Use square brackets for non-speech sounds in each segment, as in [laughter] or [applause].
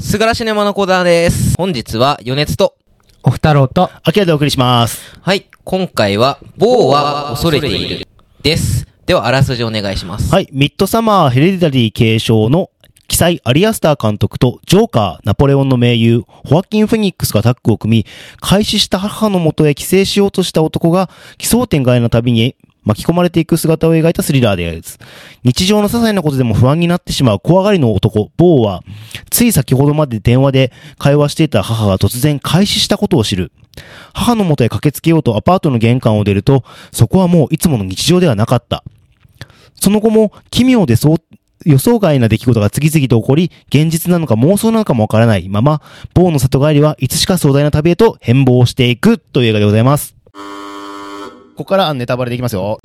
すがらしねまのコーナーです。本日は、余熱と、おふたろうと、アキラでお送りします。はい、今回は、某は恐れている、です。では、あらすじお願いします。はい。ミッドサマーヘレディタリー継承の記載アリアスター監督とジョーカー、ナポレオンの盟友、ホアキン・フェニックスがタッグを組み、開始した母のもとへ帰省しようとした男が奇想天外な旅に巻き込まれていく姿を描いたスリラーです。日常の些細なことでも不安になってしまう怖がりの男、ボーは、つい先ほどまで電話で会話していた母が突然開始したことを知る。母のもとへ駆けつけようとアパートの玄関を出ると、そこはもういつもの日常ではなかった。その後も奇妙でそう予想外な出来事が次々と起こり、現実なのか妄想なのかもわからないまま、某の里帰りはいつしか壮大な旅へと変貌していくという映画でございます。ここからネタバレできますよ。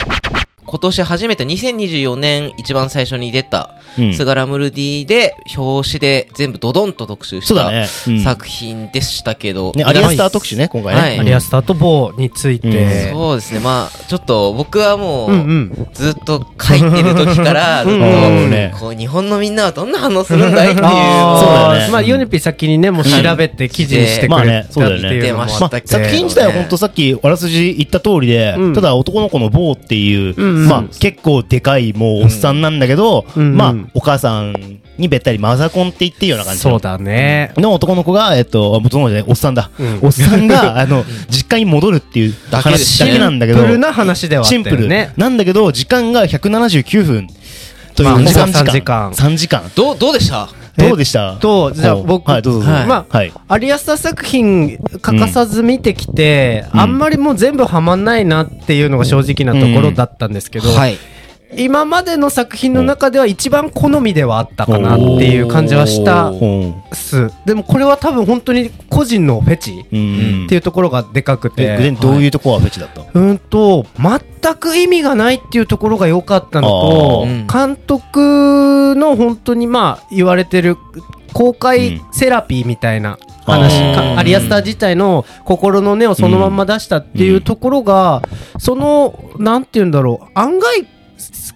今年初めて2024年一番最初に出た、うん。スガラムルディで、表紙で全部ドドンと特集した作品でしたけど、ね、アリアスター特集ね、今回ね。はい。アリアスターとボーについて、そうですね、まあ、ちょっと僕はもう、うんうん。ずっと書いてる時から、[laughs] こう、日本のみんなはどんな反応するんだいっていう。あ [laughs] ーそうだよね。まあ、ヨネピ先にね、もう調べて記事にしてくまあれたってねそうだよね。いうのもあってまあ、作品自体は本当さっきあらすじ言った通りで、うん。ただ男の子のボーっていう、うんうんまあ結構でかいもうおっさんなんだけど、まあお母さんにべったりマザコンって言っていいような感じの。そうだね。の男の子が、えっと、元の子じゃない、おっさんだ。うん。おっさんが、[laughs] あの、実家に戻るっていうだけなんだけど、シンプルな話ではあったシンプル。なんだけど、時間が179分というまあ時間ほぼ3時間。3時間。どう、どうでした？どうでした？と、じゃあ僕、はい、どうぞ。まあ、はい。アリアスター作品欠かさず見てきて、うん。あんまりもう全部ハマんないなっていうのが正直なところだったんですけど、はい。今までの作品の中では一番好みではあったかなっていう感じはしたっす。でもこれは多分本当に個人のフェチう。うん。っていうところがでかくて。的にどういうところがフェチだった？のうんと、全く意味がないっていうところが良かったのと監督の本当にまあ言われてる公開セラピーみたいな話、アリアスター自体の心の根をそのまんま出したっていうところが、その、なんて言うんだろう、案外、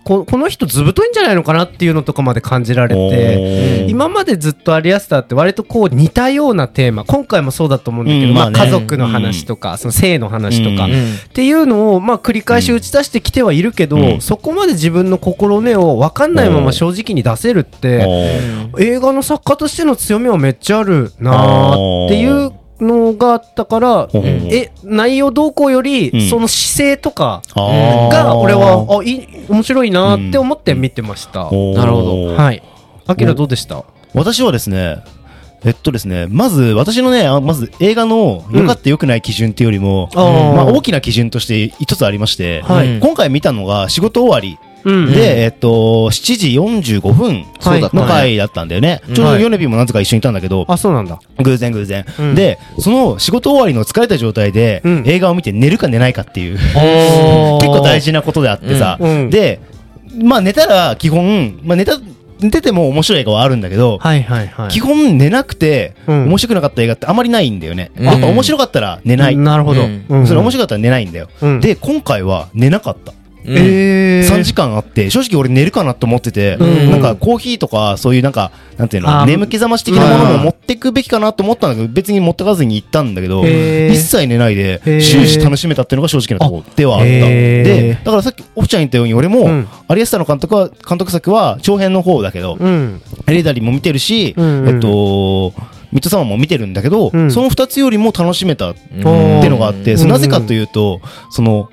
ここの人ずぶといんじゃないのかなっていうのとかまで感じられて、今までずっとアリアスターって割とこう似たようなテーマ今回もそうだと思うんだけど、まあうんまあね。家族の話とか、その性の話とか、うん。っていうのをまあ繰り返し打ち出してきてはいるけど、うん。そこまで自分の心根を分かんないまま正直に出せるって、映画の作家としての強みはめっちゃあるなーっていうのがあったから、え内容動向より、うん。その姿勢とかが俺はあいい面白いなーって思って見てました。なるほど。はい。アキラどうでした？私はですね、えっとですね、まず、私のね、あまず映画の良かった良くない基準っていうよりも、まあ大きな基準として一つありまして、今回見たのが仕事終わりうん。で、えっと、7時45分の回だったんだよね。うん。ちょうどヨネビもなぜか一緒にいたんだけど、あ、そうなんだ。偶然偶然、うん。で、その仕事終わりの疲れた状態で、うん。映画を見て寝るか寝ないかっていう、結 [laughs] 結構大事なことであってさ、で、まあ寝たら基本、まあ寝た、寝てても面白い映画はあるんだけど、はいはいはい。基本寝なくて、うん。面白くなかった映画ってあまりないんだよね。うん。やっぱ面白かったら寝ない。なるほど。それ面白かったら寝ないんだよ。うん。で、今回は寝なかった。うん。えー。3時間あって、正直俺寝るかなと思ってて、うん。なんかコーヒーとかそういうなんか、なんていうの、眠気覚まし的なものも持ってくべきかなと思ったんだけど、別に持ってかずに行ったんだけど、一切寝ないで終始楽しめたっていうのが正直なところではあった。で、だからさっきオフちゃん言ったように俺も、うん。アリエスタの監督は、監督作は長編の方だけど、うん。エレダリーも見てるし、うんうんえっと、ミッドサマーも見てるんだけど、うん。その二つよりも楽しめたってうんいうのがあって、うんなぜかというと、その、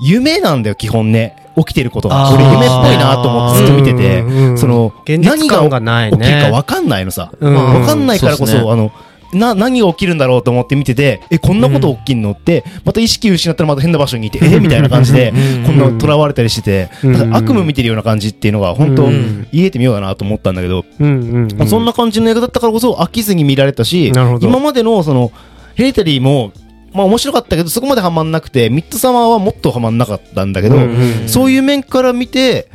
夢なんだよ、基本ね。起きてることが。俺夢っぽいなと思ってずっと見てて。その、何が起きるか分かんないのさ。うん。分かんないからこそ、あの、な、何が起きるんだろうと思って見てて、え、こんなこと起きんのって、また意識失ったらまた変な場所にいて、えみたいな感じでうん、こんな囚われたりしてて、悪夢見てるような感じっていうのが、本当うん。言えてみようかなと思ったんだけど。そんな感じの映画だったからこそ飽きずに見られたし今までのその、ヘリタリーも、まあ面白かったけど、そこまでハマんなくて、ミッドサマーはもっとハマんなかったんだけど、そういう面から見て、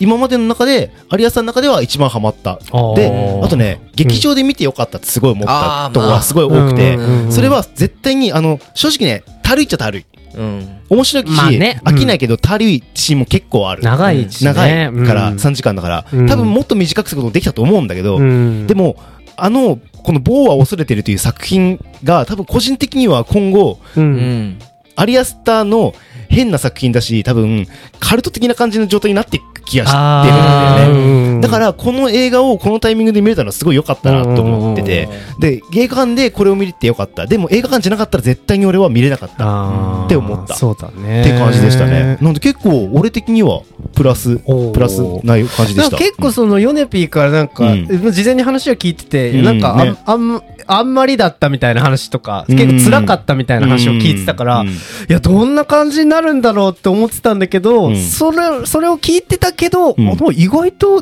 今までの中で、有安さんの中では一番ハマった。ー。で、あとね、劇場で見てよかったってすごい思ったとこがすごい多くてそれは絶対に、あの、正直ね、たるいっちゃたるい。うん。面白いし、まあね。飽きないけど、たるいシーンも結構ある。長いしね。長いから、うん。3時間だから、うん。多分もっと短くすることできたと思うんだけど、うん。でも、あの、この棒は恐れてるという作品が多分個人的には今後、う。うんん。アリアスターの変な作品だし、多分、カルト的な感じの状態になっていく気がしてるんだよね。ねだから、この映画をこのタイミングで見れたのはすごい良かったなと思ってて、で、映画館でこれを見れて良かった。でも映画館じゃなかったら絶対に俺は見れなかった。って思った。そうだね。って感じでしたね。なんで結構、俺的には、プラス、プラスな感じでした。結構そのヨネピーからなんか、うん。事前に話を聞いてて、うん。なんかあん,、ね。あんあんまりだったみたいな話とか、うん。結構辛かったみたいな話を聞いてたから、うん。いや、どんな感じになるんだろうって思ってたんだけど、うん。それ、それを聞いてたけど、うん。意外と、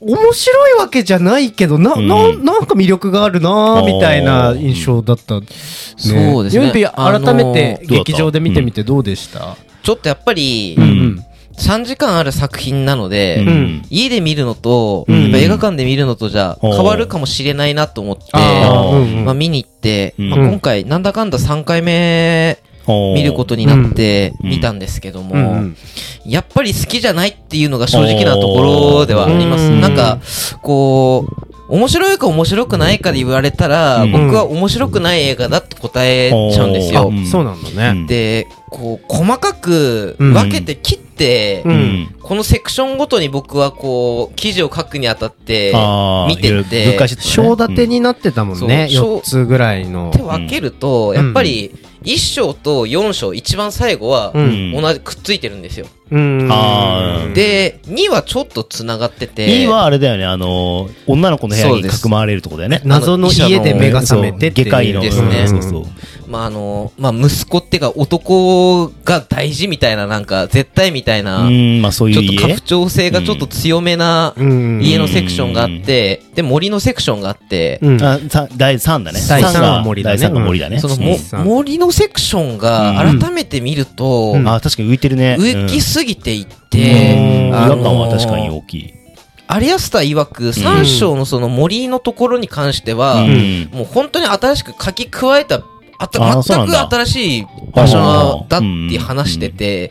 面白いわけじゃないけど、な、うん。ななんか魅力があるなみたいな印象だった、ね。そうですね。改めてあのー劇場で見てみてどうでした、ちょっとやっぱりう、ん。3時間ある作品なので、うん。家で見るのと、うん。やっぱ映画館で見るのとじゃ変わるかもしれないなと思って、あまあ見に行って、うん。まあ今回なんだかんだ3回目見ることになってうん。見たんですけども、やっぱり好きじゃないっていうのが正直なところではあります。うん。なんか、こう、面白いか面白くないかで言われたら、うん。僕は面白くない映画だって答えちゃうんですよ。うん。そうなんだね。で、こう、細かくうん分けて切って、うん。このセクションごとに僕はこう、記事を書くにあたって、見てて分解してたね。章立てになってたもんね、そう4つぐらいの。って分けると、やっぱり、1章と4章、一番最後は、うん同じ、くっついてるんですよ。で、2はちょっと繋がってて、2はあれだよね、あのー、女の子の部屋にかくまわれるとこだよね。謎の家で目が覚めてっていう外科医の。ですねうんそうそう。まああの、まあ息子っていうか男が大事みたいななんか絶対みたいな、うん、まあそういう家。ちょっと家。父長性がちょっと強めなうん。家のセクションがあって、で森のセクションがあって、うん。あさ第3だね。第三三がは森だね。第3が森だね。その森のセクションが改めて見ると、うん。あ、確かに浮いてるね。浮きすぎていっうん。て、違あの和感は確かに大きい。アリアスター曰く3章のその森のところに関しては、うん。もう本当に新しく書き加えたあた全く新しい場所だって話してて、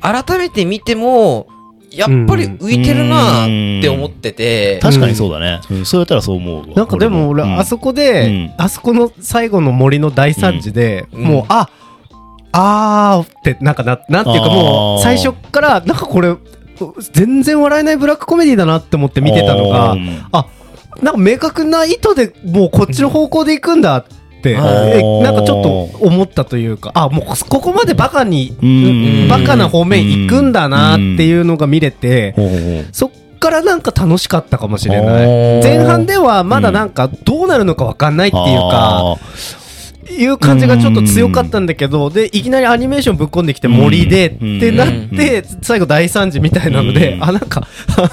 改めて見ても、やっぱり浮いてるなって思ってて、確かにそうだね。うんそうやったらそう思うわ。なんかでも俺、うん。あそこで、うん。あそこの最後の森の大惨事で、うん。もう、あ、あーって、なんかな、なんていうかもう、最初から、なんかこれ、全然笑えないブラックコメディだなって思って見てたのがう、ん。あ、なんか明確な意図でもうこっちの方向で行くんだって、なんかちょっと思ったというか、あ、もうここまでバカに、うんバカな方面行くんだなっていうのが見れて、そっからなんか楽しかったかもしれなおい。ー。前半ではまだなんかどうなるのかわかんないっていうか、あいう感じがちょっと強かったんだけど、で、いきなりアニメーションぶっ込んできて森でってなって、最後大惨事みたいなので、うんあ、なんか、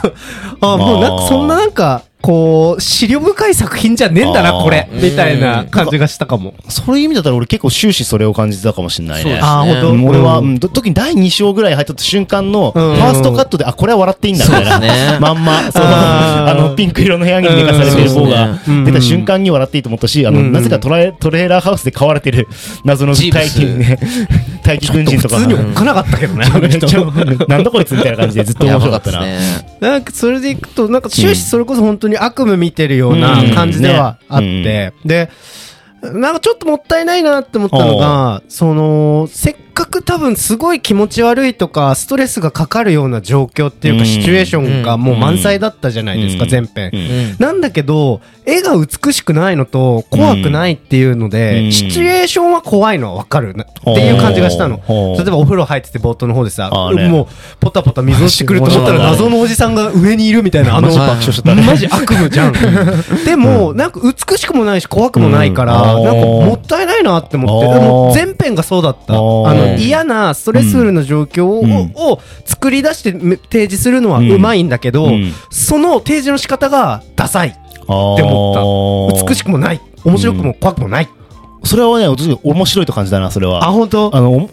[laughs] あ、もうなんかそんななんか、こう、資料深い作品じゃねえんだな、これ、みたいな感じがしたかも。ーそういう意味だったら俺結構終始それを感じてたかもしれないね。あー、ね。ほんとうん。俺は、ううん特に第2章ぐらい入った瞬間の、フうん。ァーストカットで、あ、これは笑っていいんだみたいな。まんま、そう、あの、ピンク色の部屋に寝かされてる方が出た瞬間に笑っていいと思ったし、あの、うん。なぜかトライトレーラーハウスで飼われてる謎のジープス。大気、ね、大気軍人とか。普通におっかなかったけどね、あの人。ちょなんだこいつみたいな感じでずっと面白かったな。なんかそれでいくと、なんか終始それこそ本当に悪夢見てるような感じではあっうんて、で、なんかちょっともったいないなって思ったのが、その、せっかく多分すごい気持ち悪いとか、ストレスがかかるような状況っていうか、うん。シチュエーションがもう満載だったじゃないですか、うん。全編。なんだけど、絵が美しくないのと怖くないっていうのうで、ん。シチュエーションは怖いのはわかるなっていう感じがしたの。例えばお風呂入ってて冒頭の方でさ、もうポタポタ水落ちてくる。と思ったら謎のおじさんが上にいるみたいな、あの、マジ悪夢じゃ [laughs] ん。でも、なんか美しくもないし怖くもないから、うん。なんかもったいないなって思って、でも全編がそうだった。ああーの、嫌なストレスフルな状況を,、うん。を作り出してめ提示するのはうまいんだけど、うん。その提示の仕方がダサいって思った。美しく。くもない。面白くも怖くもない。それはね、私面白いと感じたな、それは。あ、本当？あの、お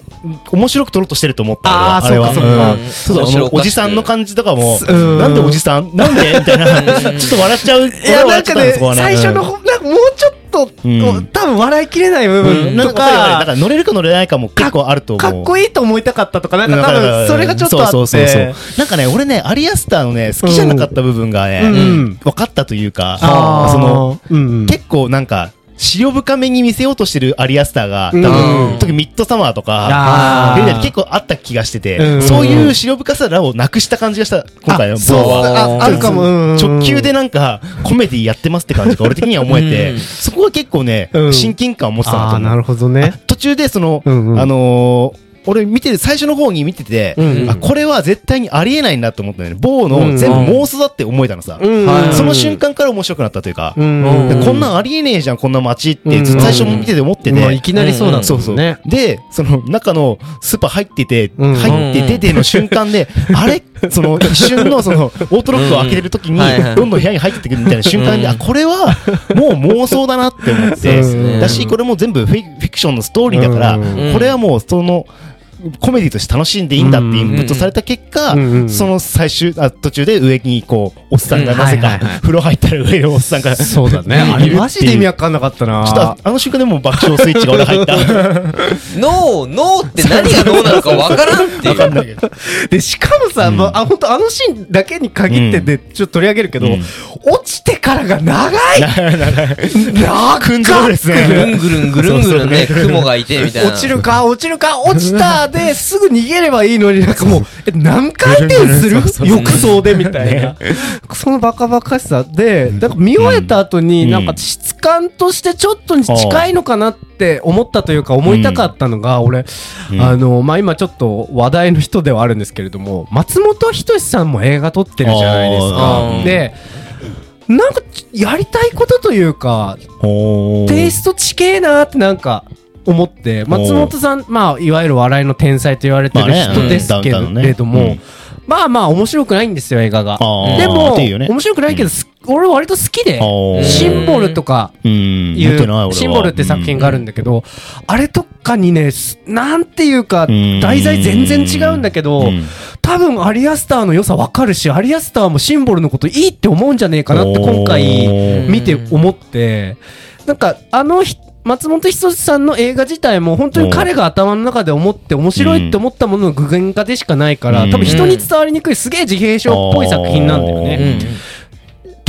面白く撮ろうとしてると思った。あー俺は。そうかそうか。ん。そうそう、おじさんの感じとかも、うん。なんでおじさん？なんで？みたいな、[laughs] ちょっと笑っちゃう。いや、なんかね、最初の方、なんかもうちょっとと、うん。多分笑いきれない部分とかわかるわか乗れるか乗れないかも結構あると思う。かっこいいと思いたかったとか、なんか多分それがちょっとあって。そうそうそう。なんかね、俺ね、アリアスターのね、好きじゃなかった部分がね、うん。うん分かったというか、その、うんうん。結構なんか、塩深めに見せようとしてるアリアスターが、多うん。分、特にミッドサマーとか、結構あった気がしてて、うん。そういう塩深さらをなくした感じがした、今回のあそう。ボーは。ああるかも。直球でなんか、コメディやってますって感じが俺的には思えて、うん。そこが結構ね、うん。親近感を持ってたなと。なるほどね。途中でその、あのー俺見てる、最初の方に見てて、うんうん。あ、これは絶対にありえないんだと思ったのよね。棒うんの全部妄想だって思えたのさ。うんはい。その瞬間から面白くなったというか、うん。でこんなんありえねえじゃん、こんな街って、最初見てて思ってて。まあいきなりそうだそうそう。ね。で、その中のスーパー入ってて、うん。入って出ての瞬間で、[laughs] あれ？その一瞬のそのオートロックを開けてる時にどんどん部屋に入ってくるみたいな瞬間で、うん。あ、これはもう妄想だなって思って。だし、これも全部フィクションのストーリーだから、うん。これはもうその、コメディとして楽しんでいいんだってインプットされた結果、うんうんその最終、あ途中で上にこう、おっさんがなぜか風呂入ったら上のおっさんがそうだね。あれマジで意味わかんなかったな。ちょっとああの瞬間でもう爆笑スイッチが俺入った。[laughs] ノー、ノーって何がノーなのかわからんっていわかんう。ないけど。で、しかもさ、うんまあ、あ本当あのシーンだけに限ってで、ちょっと取り上げるけど、うん落ちてからが長い [laughs] 長くんぐね。るんぐるんぐるんぐるんね、雲がいてみたいな。落ちるか、落ちるか、落ちたですぐ逃げればいいのになんかもう、え、何回転する？浴槽でみたいな。そのバカバカしさで、なんか見終えた後に、うん。なんか質感としてちょっと近いのかなって思ったというか思いたかったのが、俺、うん。あの、まあ、今ちょっと話題の人ではあるんですけれども、松本人志さんも映画撮ってるじゃないですあかー。で、なんか、やりたいことというか、テイスト地形なーってなんか思って、松本さん、まあ、いわゆる笑いの天才と言われてる人ですけれどもうん、まあまあ面白くないんですよ、映画が。でも、面白くないけど、す俺割と好きでシンボルとかうん。いう、シンボルって作品があるんだけど、あれとかにね、すなんていうか、うん。題材全然違うんだけどうん、多分アリアスターの良さわかるし、アリアスターもシンボルのこといいって思うんじゃねえかなって今回、お見て思って、なんかあのひ松本人志さんの映画自体も本当に彼が頭の中で思って面白いって思ったものの具現化でしかないから、うん多分人に伝わりにくいすげえ自閉症っぽい作品なんだようね。ん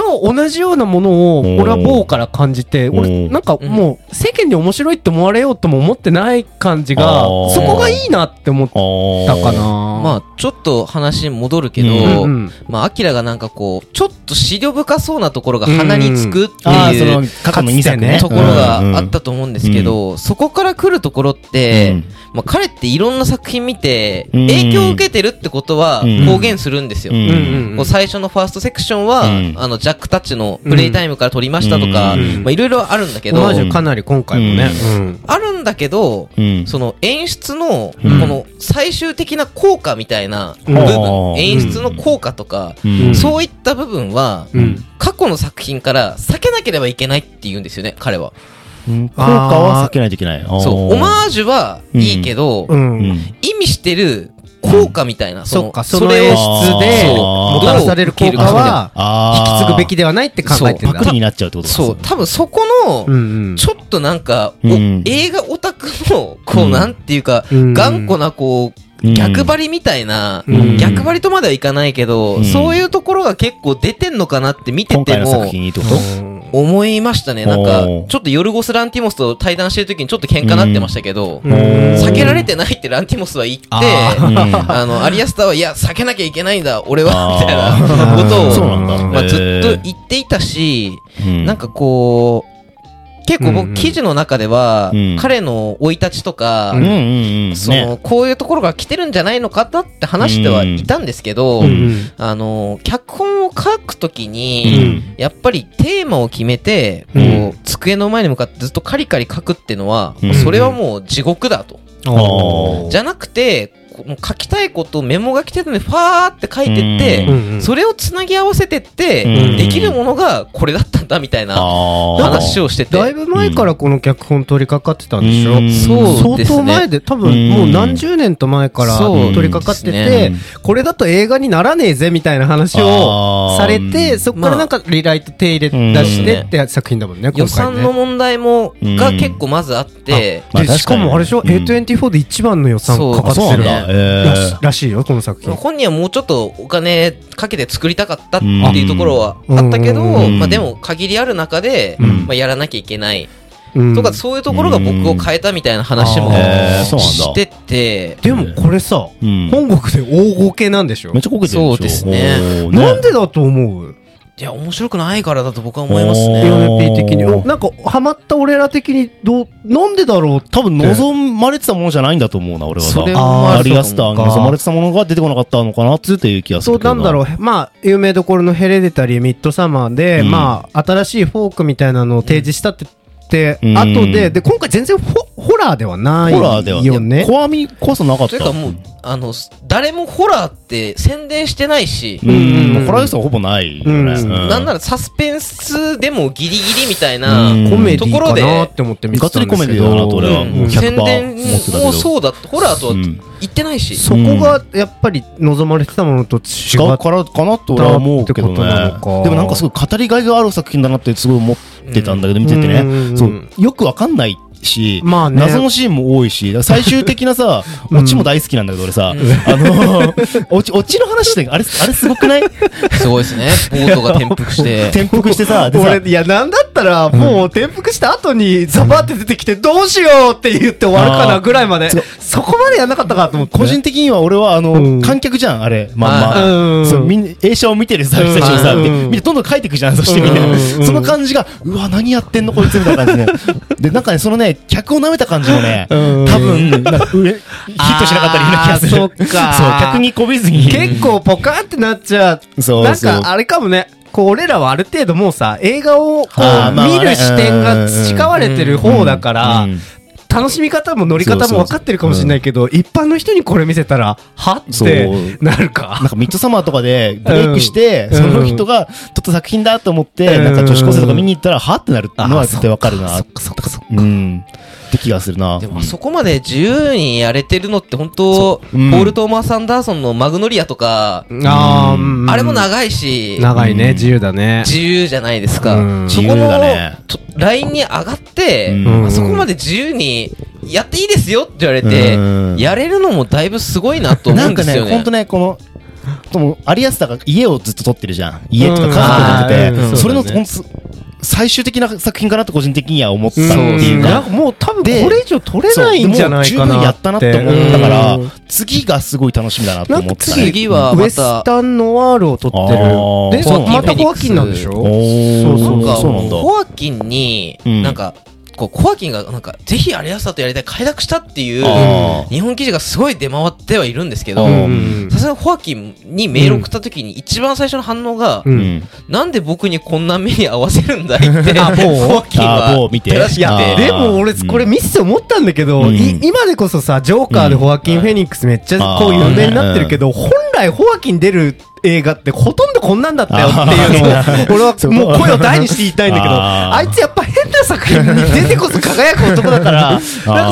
と同じようなものをうん。俺は某から感じて、俺うん。なんかもう世間に面白いって思われようとも思ってない感じがそこがいいなって思ったかな。まあ、ちょっと話に戻るけど、うんうん。まあ、アキラがなんかこう、ちょっと資料深そうなところが鼻につくっていうの、過去の2作ね。ところがあったと思うんですけど、そこから来るところって、うんまあ、彼っていろんな作品見て、うん。影響を受けてるってことはうん。公言するんですよ。こう最初のファーストセクションは、うん。あの、ジャックタッチのプレイタイムから撮りましたとか、うん。まあ、いろいろあるんだけど、かなり今回もね。うん。あるんだけど、うん。その演出の、こうん。の最終的な効果みたいな部うん。分、演出の効果とか、うん。そういった部分は、うん。過去の作品から避けなければいけないって言うんですよね、彼は。うん。効果は避けないといけない。そう、オマージュはいいけど、うん。うん。意味してる効果みたいな、そっか、そのれを演出でもたらされる効果はあ引き継ぐべきではないって考えてるんだパクリになっちゃうってことか。そう、多分そこの、ちょっとなんか、おうん。映画オタクの、こう、うん。なんていうか、うん。頑固な、こう、うん。逆張りみたいな、うん。逆張りとまではいかないけど、うん。そういうところが結構出てんのかなって見てて今回の作も、品にってこと？思いましたね。なんかちょっとヨルゴス・ランティモスと対談してる時にちょっと喧嘩なってましたけど、うん。避けられてないってランティモスは言って、あ [laughs] の、アリアスターは、いや、避けなきゃいけないんだ、俺は、みたいなことを、まあ、ずっと言っていたし、うん。なんかこう、結構僕、記事の中では、うん。彼の生い立ちとか。その、こういうところが来てるんじゃないのかなって話してはいたんですけど、あの、脚本を書くときうに、ん。やっぱりテーマを決めて、こう、うん。机の前に向かってずっとカリカリ書くってのは、うん。それはもう地獄だと。じゃなくて、こもう書きたいことをメモ書き程度にファーって書いてって、うんうんそれをつなぎ合わせてって、うんできるものがこれだったんだみたいな話ををしてて。だいぶ前からこの脚本取り掛かってたんでしょ、うん。そうですね。相当前で多分もう何十年と前からそう取り掛かってでて、すこれだと映画にならねえぜみたいな話をされあーてそこからなんかリライト手入れ出してって作品だもんね予今回ね。算の問題も、うんが結構まずあって、まあでしかもあれでしょ、確かに A24 で一番の予算かかってるそうなんだへーらしいよこの作品。本人はもうちょっとお金かけて作りたかったっていうところはあったけど、うん。まあでも限りある中で、うん。まあやらなきゃいけない。うん。とか、そういうところが僕を変えたみたいな話もしてて、でもこれさ、うん。本国で大合計なんでしょ？めっちゃこけてるそうですね。なんでだと思う？いや、面白くないからだと僕は思いますね。PNP 的におなんかハマった俺ら的にどうなんでだろう。多分望まれてたものじゃないんだと思うな、俺はな。それもあるアリアスターにそうか。望まれてたものが出てこなかったのかなっていう気がすそうるけど。なんだろう。まあ有名どころのヘレデタリーミッドサマーで、うん。まあ新しいフォークみたいなのを提示したって、後でで今回全然ホホラーではないホラーではよね怖みこそなかった。というかもう、あの、誰もホラーって宣伝してないし、うん、うん。ホラー要素はほぼないよね。うん。なんならサスペンスでもギリギリみたいな、うん。コメディところでかなって思って見てたんですけど。コメディだなと俺はうんもう100%宣伝もそうだホラーとはうん言ってないし、そこがやっぱり望まれてたものと違違うっからかなと俺は思うけどね。でもなんかすごい語りがいがある作品だなってすごい思ってたんだけど、見ててうんね。そう。よくわかんないし、まあね。謎のシーンも多いし、最終的なさ、[laughs] うん。オチも大好きなんだけど俺さ、あの、[laughs] オチ、オチの話って、あれ、あれすごくない？すごいですね。ボートが転覆して。[laughs] 転覆してさ、でさ、俺いやなんだったらもう転覆した後にザバって出てきてどうしようって言って終わるかなぐらいまで。そこまでやんなかったかと思って。個人的には俺はあの、うん。観客じゃん、あれ、まんはま。うん。そう、みんな、映写を見てるさ、人たちをさ、うん。でみんなどんどん書いていくじゃん、そしてみんな。うん。その感じが、うわ、何やってんのこいつみたいな感じで。で、なんかね、そのね、客を舐めた感じもね、[laughs] うん。多分、なんか [laughs] 上、ヒットしなかったりな気がする。そっか。そう、客にこびずに。結構ポカーってなっちゃう。そうなんかあれかもね。こう俺らはある程度もうさ映画をこう見る視点が培われてる方だからうん楽しみ方も乗り方も分かってるかもしれないけど一般の人にこれ見せたらは？ってなるか？なんかミッドサマーとかでブレイクして、うん。その人が撮った作品だと思って、うん。なんか女子高生とか見に行ったら、は？ってなるのは絶対わかるな。そっかそっかそっか。うん。って気がするな。でもあそこまで自由にやれてるのって本当、そう。うん。ポール・トーマス・アンダーソンのマグノリアとか、あーうん。あれも長いし、長いねうん。自由だね。自由じゃないですか。うん。そこ自由だの、ラインに上がって、うん。あそこまで自由にやっていいですよって言われて、うん。やれるのもだいぶすごいなと思なかね、うんんですよね。ほんとね、この、でも、アリアスタが家をずっと撮ってるじゃん。家とか家族を撮ってて、それの、ほんと最終的な作品かなと個人的には思ったってそういうか。なんかもう多分でこれ以上取れないんじゃないかな十分やったなって思ったからうん、次がすごい楽しみだなと思ってたね。次はまウエスた、タンノワールを撮ってる。でまたホアキンなんでしょ？そうなんか、そうなんだ。コアキンに、うん。なんか、こう、コアキンが、なんか、ぜひアリアスターとやりたい、快諾したっていう日本記事がすごい出回ってはいるんですけど、うん。さすがにホアキンにメール送った時に一番最初の反応が、ううん。ん。なんで僕にこんな目に合わせるんだいって、[laughs] あ某ホアキンはあ某見て。言ったらして、でも俺うん。これ見せて思ったんだけど、うん。い今でこそさジョーカーでホアキン・フェニックスめっちゃこううん有名になってるけど、本来ホアキン出る映画ってほとんどこんなんだったよっていうのを俺はもう声を大にして言いたいんだけどあいつやっぱ変な作品に出てこそ輝く男だから [laughs] なん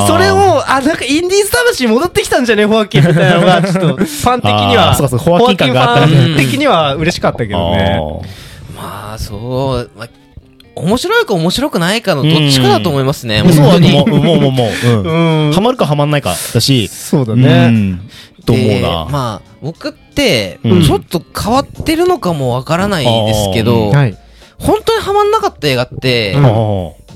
かそれをあなんかインディーズ魂戻ってきたんじゃねホアキンみたいなのがちょっとファン的にはホアキンフねァン的には嬉しかったけどね。まあ、そう、まあ、面白いか面白くないかのどっちかだと思いますね。うんそうだと思う。もうもうもう。うん。うんハマるかハマんないかだし。そうだうね。ん。と思うでな。まあ、僕って、うんちょっと変わってるのかもわからないですけうど、はい。本当にハマんなかった映画って、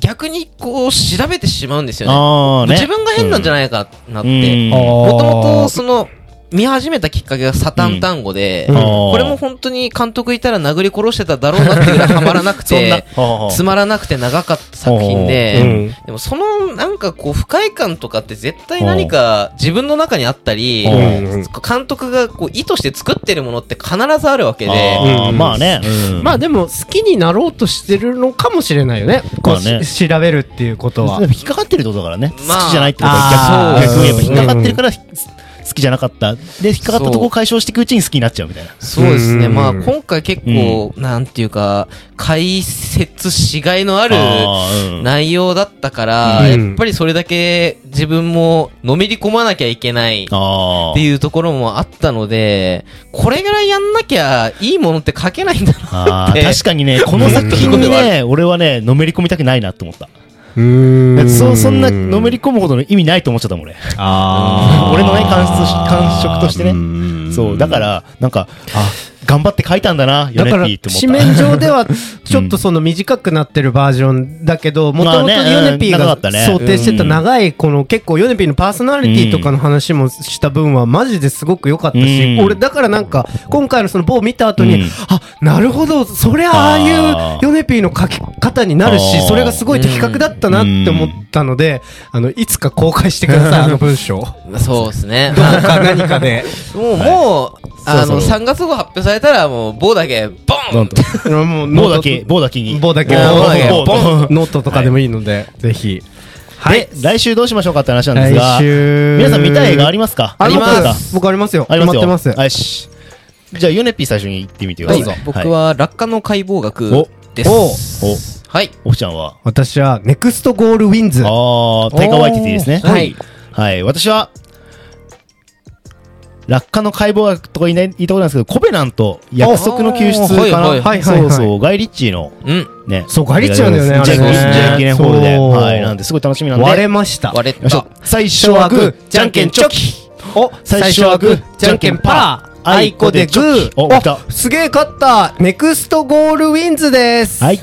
逆にこう調べてしまうんですよね。ね。自分が変なんじゃないかなって。うんもともとその、見始めたきっかけがサタン単語で、うん。これも本当に監督いたら殴り殺してただろうなってぐらいハマらなくて、。[laughs] はあつまらなくて長かった作品で、うん。でもそのなんかこう不快感とかって絶対何か自分の中にあったり、うん。監督がこう意図して作ってるものって必ずあるわけで、まあね。うん。まあでも好きになろうとしてるのかもしれないよね。こうまあね。し調べるっていうことは。引っかかってるってことだからね。まあ。好きじゃないってことは逆逆にやっぱ引っかかってるから、好きじゃなかった。で、引っかかったとこを解消していくうちに好きになっちゃうみたいな。そうですね。うんまあ、今回結構、なんていうか、解説しがいのある内容だったから、うんやっぱりそれだけ自分ものめり込まなきゃいけないっあていうところもあったので、これぐらいやんなきゃいいものって書けないんだなって。確かにね、この作品にね、[laughs] 俺はね、のめり込みたくないなと思った。うーんそそんなのめり込むほどの意味ないと思っちゃったもん、俺。あー [laughs] 俺のね、感触とし感触としてね。ねそう、だから、なんか、あ、頑張って書いたんだな、ヨネだからピーって思った。紙面上では [laughs] ちょっとその短くなってるバージョンだけどもともとヨネピーがうん長かったね。想定してた長いこの結構ヨネピーのパーソナリティとかの話もした分はマジですごく良かったしうん。俺だからなんか今回のその某見た後にうん。あなるほどそりゃあああいうー。ヨネピーの書き方になるしそれがすごい的確だったなって思ったのであのいつか公開してください [laughs] あの文章。そうですね。どうか何かで。[laughs] もう、もう、あの、そろそろ3月号発表されたら、もう、ボーだけ、ボン。もうボーだけ、ボーだけに。ボーだけボーだけボンボーノートとかでもいいのでぜひで、来週どうしましょうかって話なんですが来、週皆さん見たい映画ありますか？あります僕ありますよありますよ。決まってますよし。じゃあ、ヨネピー最初に行ってみてくだはいさい。。僕は、落下の解剖学おです。お、はい。オフちゃんは？私はネクストゴールウィンズあー、タイカーワイティティですね。はい。はい。私は、落下の解剖学とか言いない言いたことなんですけど、コベナント、約束の救出かな？おはいはいはいはいそうそう、ガイ・リッチーのうん。ね。そうガイリッチなんだよねあれジャッキねジャッキネホールで。そうはい。なんで、すごい楽しみなんで。割れました割れよいしょた。最初はグー、じゃんけんチョキ。お最初はグー、じゃんけんパーあいこでグーお来たおすげえ勝ったネクストゴールウィンズですはい。